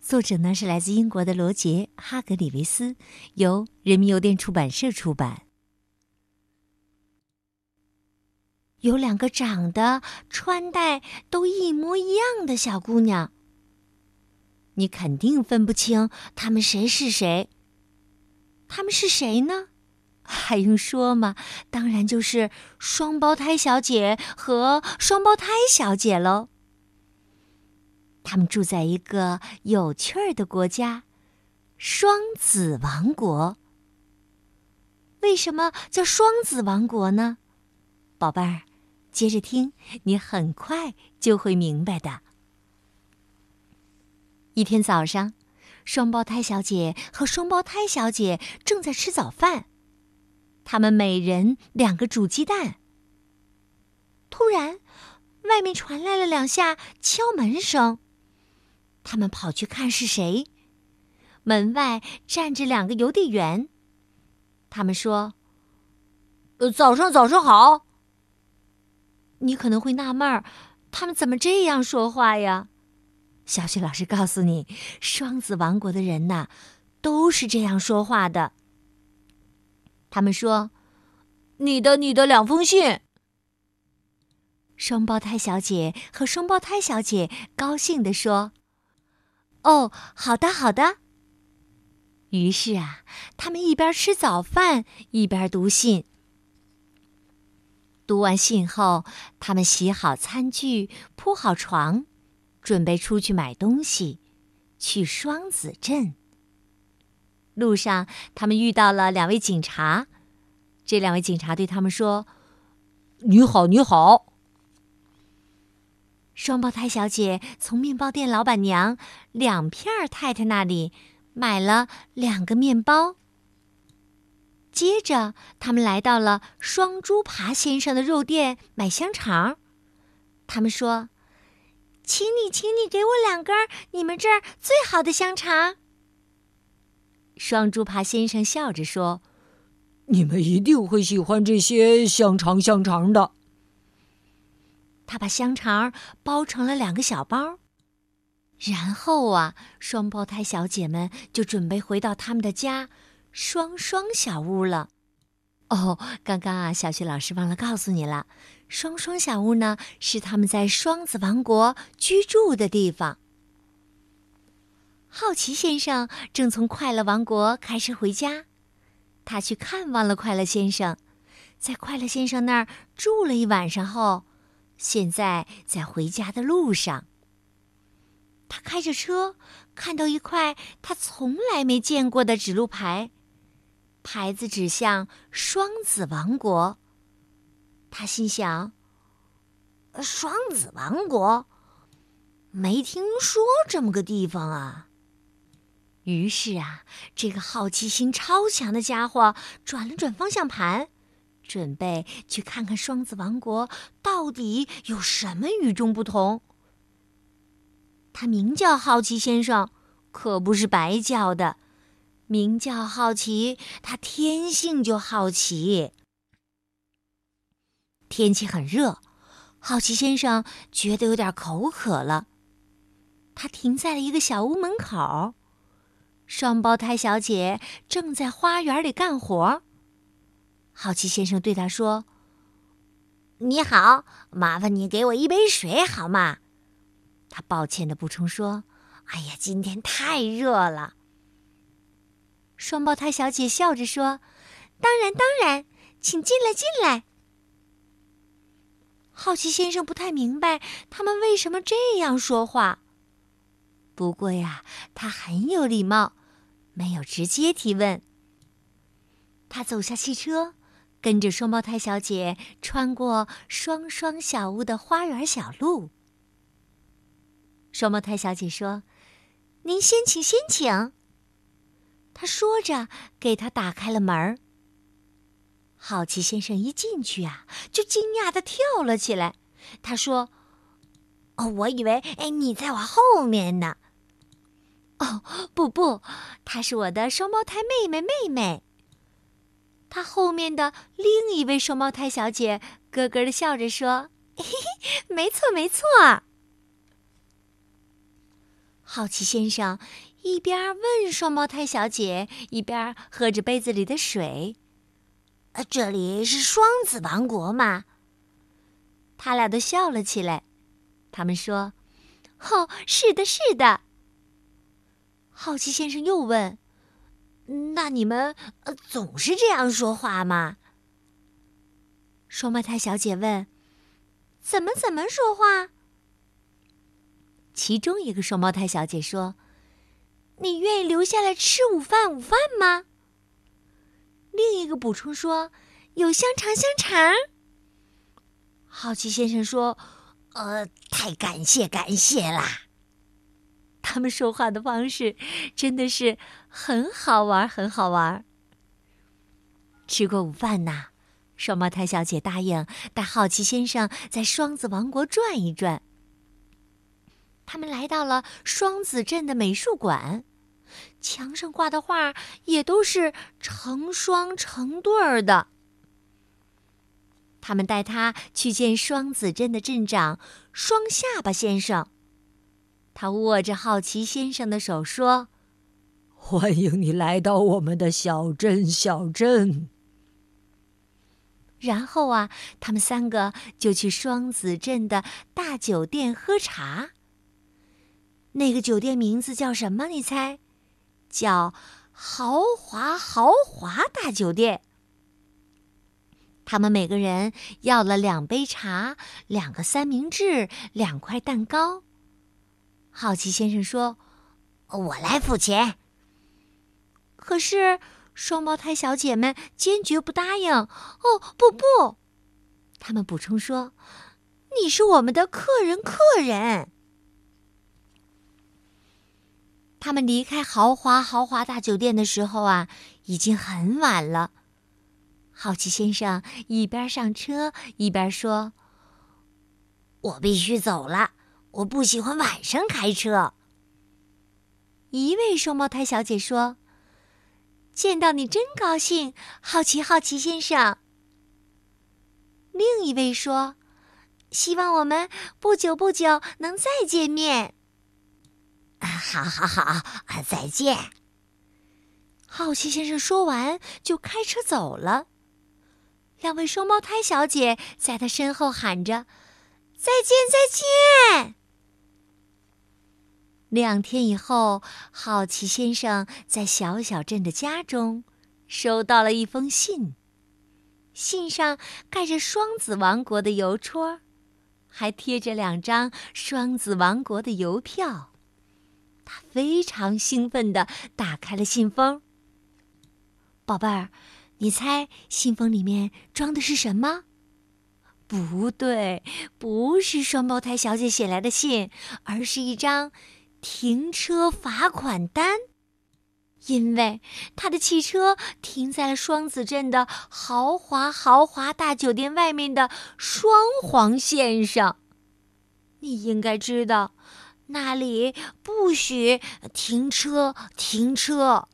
作者呢是来自英国的罗杰·哈格里维斯，由人民邮电出版社出版。有两个长得、穿戴都一模一样的小姑娘，你肯定分不清她们谁是谁。她们是谁呢？还用说吗？当然就是双胞胎小姐和双胞胎小姐喽。他们住在一个有趣儿的国家——双子王国。为什么叫双子王国呢？宝贝儿，接着听，你很快就会明白的。一天早上，双胞胎小姐和双胞胎小姐正在吃早饭，他们每人两个煮鸡蛋。突然，外面传来了两下敲门声。他们跑去看是谁。门外站着两个邮递员。他们说：“，早上，早上好。”你可能会纳闷儿，他们怎么这样说话呀？小雪老师告诉你，双子王国的人呐，都是这样说话的。他们说：“你的，你的两封信。”双胞胎小姐和双胞胎小姐高兴地说。哦，好的，好的。于是啊，他们一边吃早饭，一边读信。读完信后，他们洗好餐具，铺好床，准备出去买东西，去双子镇。路上，他们遇到了两位警察。这两位警察对他们说：“你好，你好。”双胞胎小姐从面包店老板娘两片儿太太那里买了两个面包。接着，他们来到了双猪扒先生的肉店买香肠。他们说：“请你，请你给我两根你们这儿最好的香肠。”双猪扒先生笑着说：“你们一定会喜欢这些香肠，香肠的。”他把香肠包成了两个小包，然后啊，双胞胎小姐们就准备回到他们的家——双双小屋了。哦，刚刚啊，小雪老师忘了告诉你了，双双小屋呢是他们在双子王国居住的地方。好奇先生正从快乐王国开车回家，他去看望了快乐先生，在快乐先生那儿住了一晚上后。现在在回家的路上，他开着车，看到一块他从来没见过的指路牌，牌子指向双子王国。他心想：“双子王国，没听说这么个地方啊。”于是啊，这个好奇心超强的家伙转了转方向盘。准备去看看双子王国到底有什么与众不同。他名叫好奇先生，可不是白叫的。名叫好奇，他天性就好奇。天气很热，好奇先生觉得有点口渴了。他停在了一个小屋门口，双胞胎小姐正在花园里干活。好奇先生对他说：“你好，麻烦你给我一杯水好吗？”他抱歉的补充说：“哎呀，今天太热了。”双胞胎小姐笑着说：“当然，当然，请进来，进来。”好奇先生不太明白他们为什么这样说话，不过呀，他很有礼貌，没有直接提问。他走下汽车。跟着双胞胎小姐穿过双双小屋的花园小路。双胞胎小姐说：“您先请，先请。”他说着，给他打开了门儿。好奇先生一进去啊，就惊讶的跳了起来。他说：“哦，我以为哎你在我后面呢。”“哦，不不，她是我的双胞胎妹妹妹妹。”他后面的另一位双胞胎小姐咯咯的笑着说：“嘿嘿，没错没错。”好奇先生一边问双胞胎小姐，一边喝着杯子里的水。“这里是双子王国吗？”他俩都笑了起来。他们说：“哦，是的，是的。”好奇先生又问：“那你们总是这样说话吗？”双胞胎小姐问：“怎么怎么说话？”其中一个双胞胎小姐说：“你愿意留下来吃午饭？午饭吗？”另一个补充说：“有香肠，香肠。”好奇先生说：“呃，太感谢，感谢啦！”他们说话的方式真的是很好玩，很好玩。吃过午饭呐，双胞胎小姐答应带好奇先生在双子王国转一转。他们来到了双子镇的美术馆。墙上挂的画也都是成双成对儿的。他们带他去见双子镇的镇长双下巴先生。他握着好奇先生的手说：“欢迎你来到我们的小镇，小镇。”然后啊，他们三个就去双子镇的大酒店喝茶。那个酒店名字叫什么？你猜？叫豪华豪华大酒店。他们每个人要了两杯茶、两个三明治、两块蛋糕。好奇先生说：“我来付钱。”可是双胞胎小姐们坚决不答应。哦，不不！他们补充说：“你是我们的客人，客人。”他们离开豪华豪华大酒店的时候啊，已经很晚了。好奇先生一边上车一边说：“我必须走了，我不喜欢晚上开车。”一位双胞胎小姐说：“见到你真高兴，好奇好奇先生。”另一位说：“希望我们不久不久能再见面。”啊好，好，好，啊再见。好奇先生说完，就开车走了。两位双胞胎小姐在他身后喊着：“再见，再见！”两天以后，好奇先生在小小镇的家中收到了一封信，信上盖着双子王国的邮戳，还贴着两张双子王国的邮票。他非常兴奋地打开了信封。宝贝儿，你猜信封里面装的是什么？不对，不是双胞胎小姐写来的信，而是一张停车罚款单。因为他的汽车停在了双子镇的豪华豪华大酒店外面的双黄线上。你应该知道。那里不许停车，停车。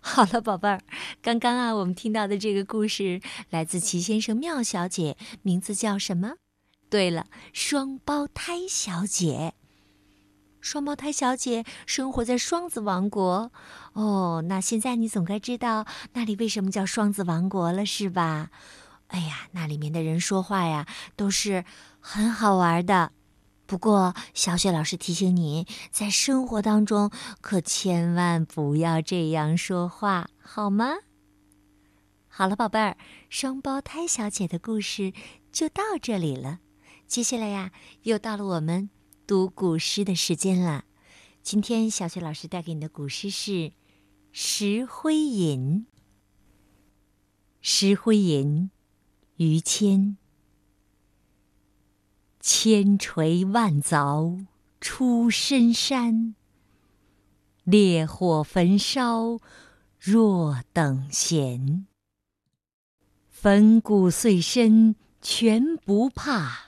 好了，宝贝儿，刚刚啊，我们听到的这个故事来自齐先生、妙小姐，名字叫什么？对了，双胞胎小姐。双胞胎小姐生活在双子王国。哦，那现在你总该知道那里为什么叫双子王国了，是吧？哎呀，那里面的人说话呀，都是很好玩的。不过，小雪老师提醒你，在生活当中可千万不要这样说话，好吗？好了，宝贝儿，双胞胎小姐的故事就到这里了。接下来呀，又到了我们读古诗的时间了。今天，小雪老师带给你的古诗是《石灰吟》。《石灰吟》，于谦。千锤万凿出深山，烈火焚烧，若等闲。粉骨碎身全不怕，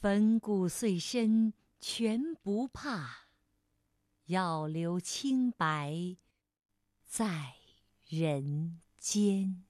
粉骨碎身全不怕，要留清白在人间。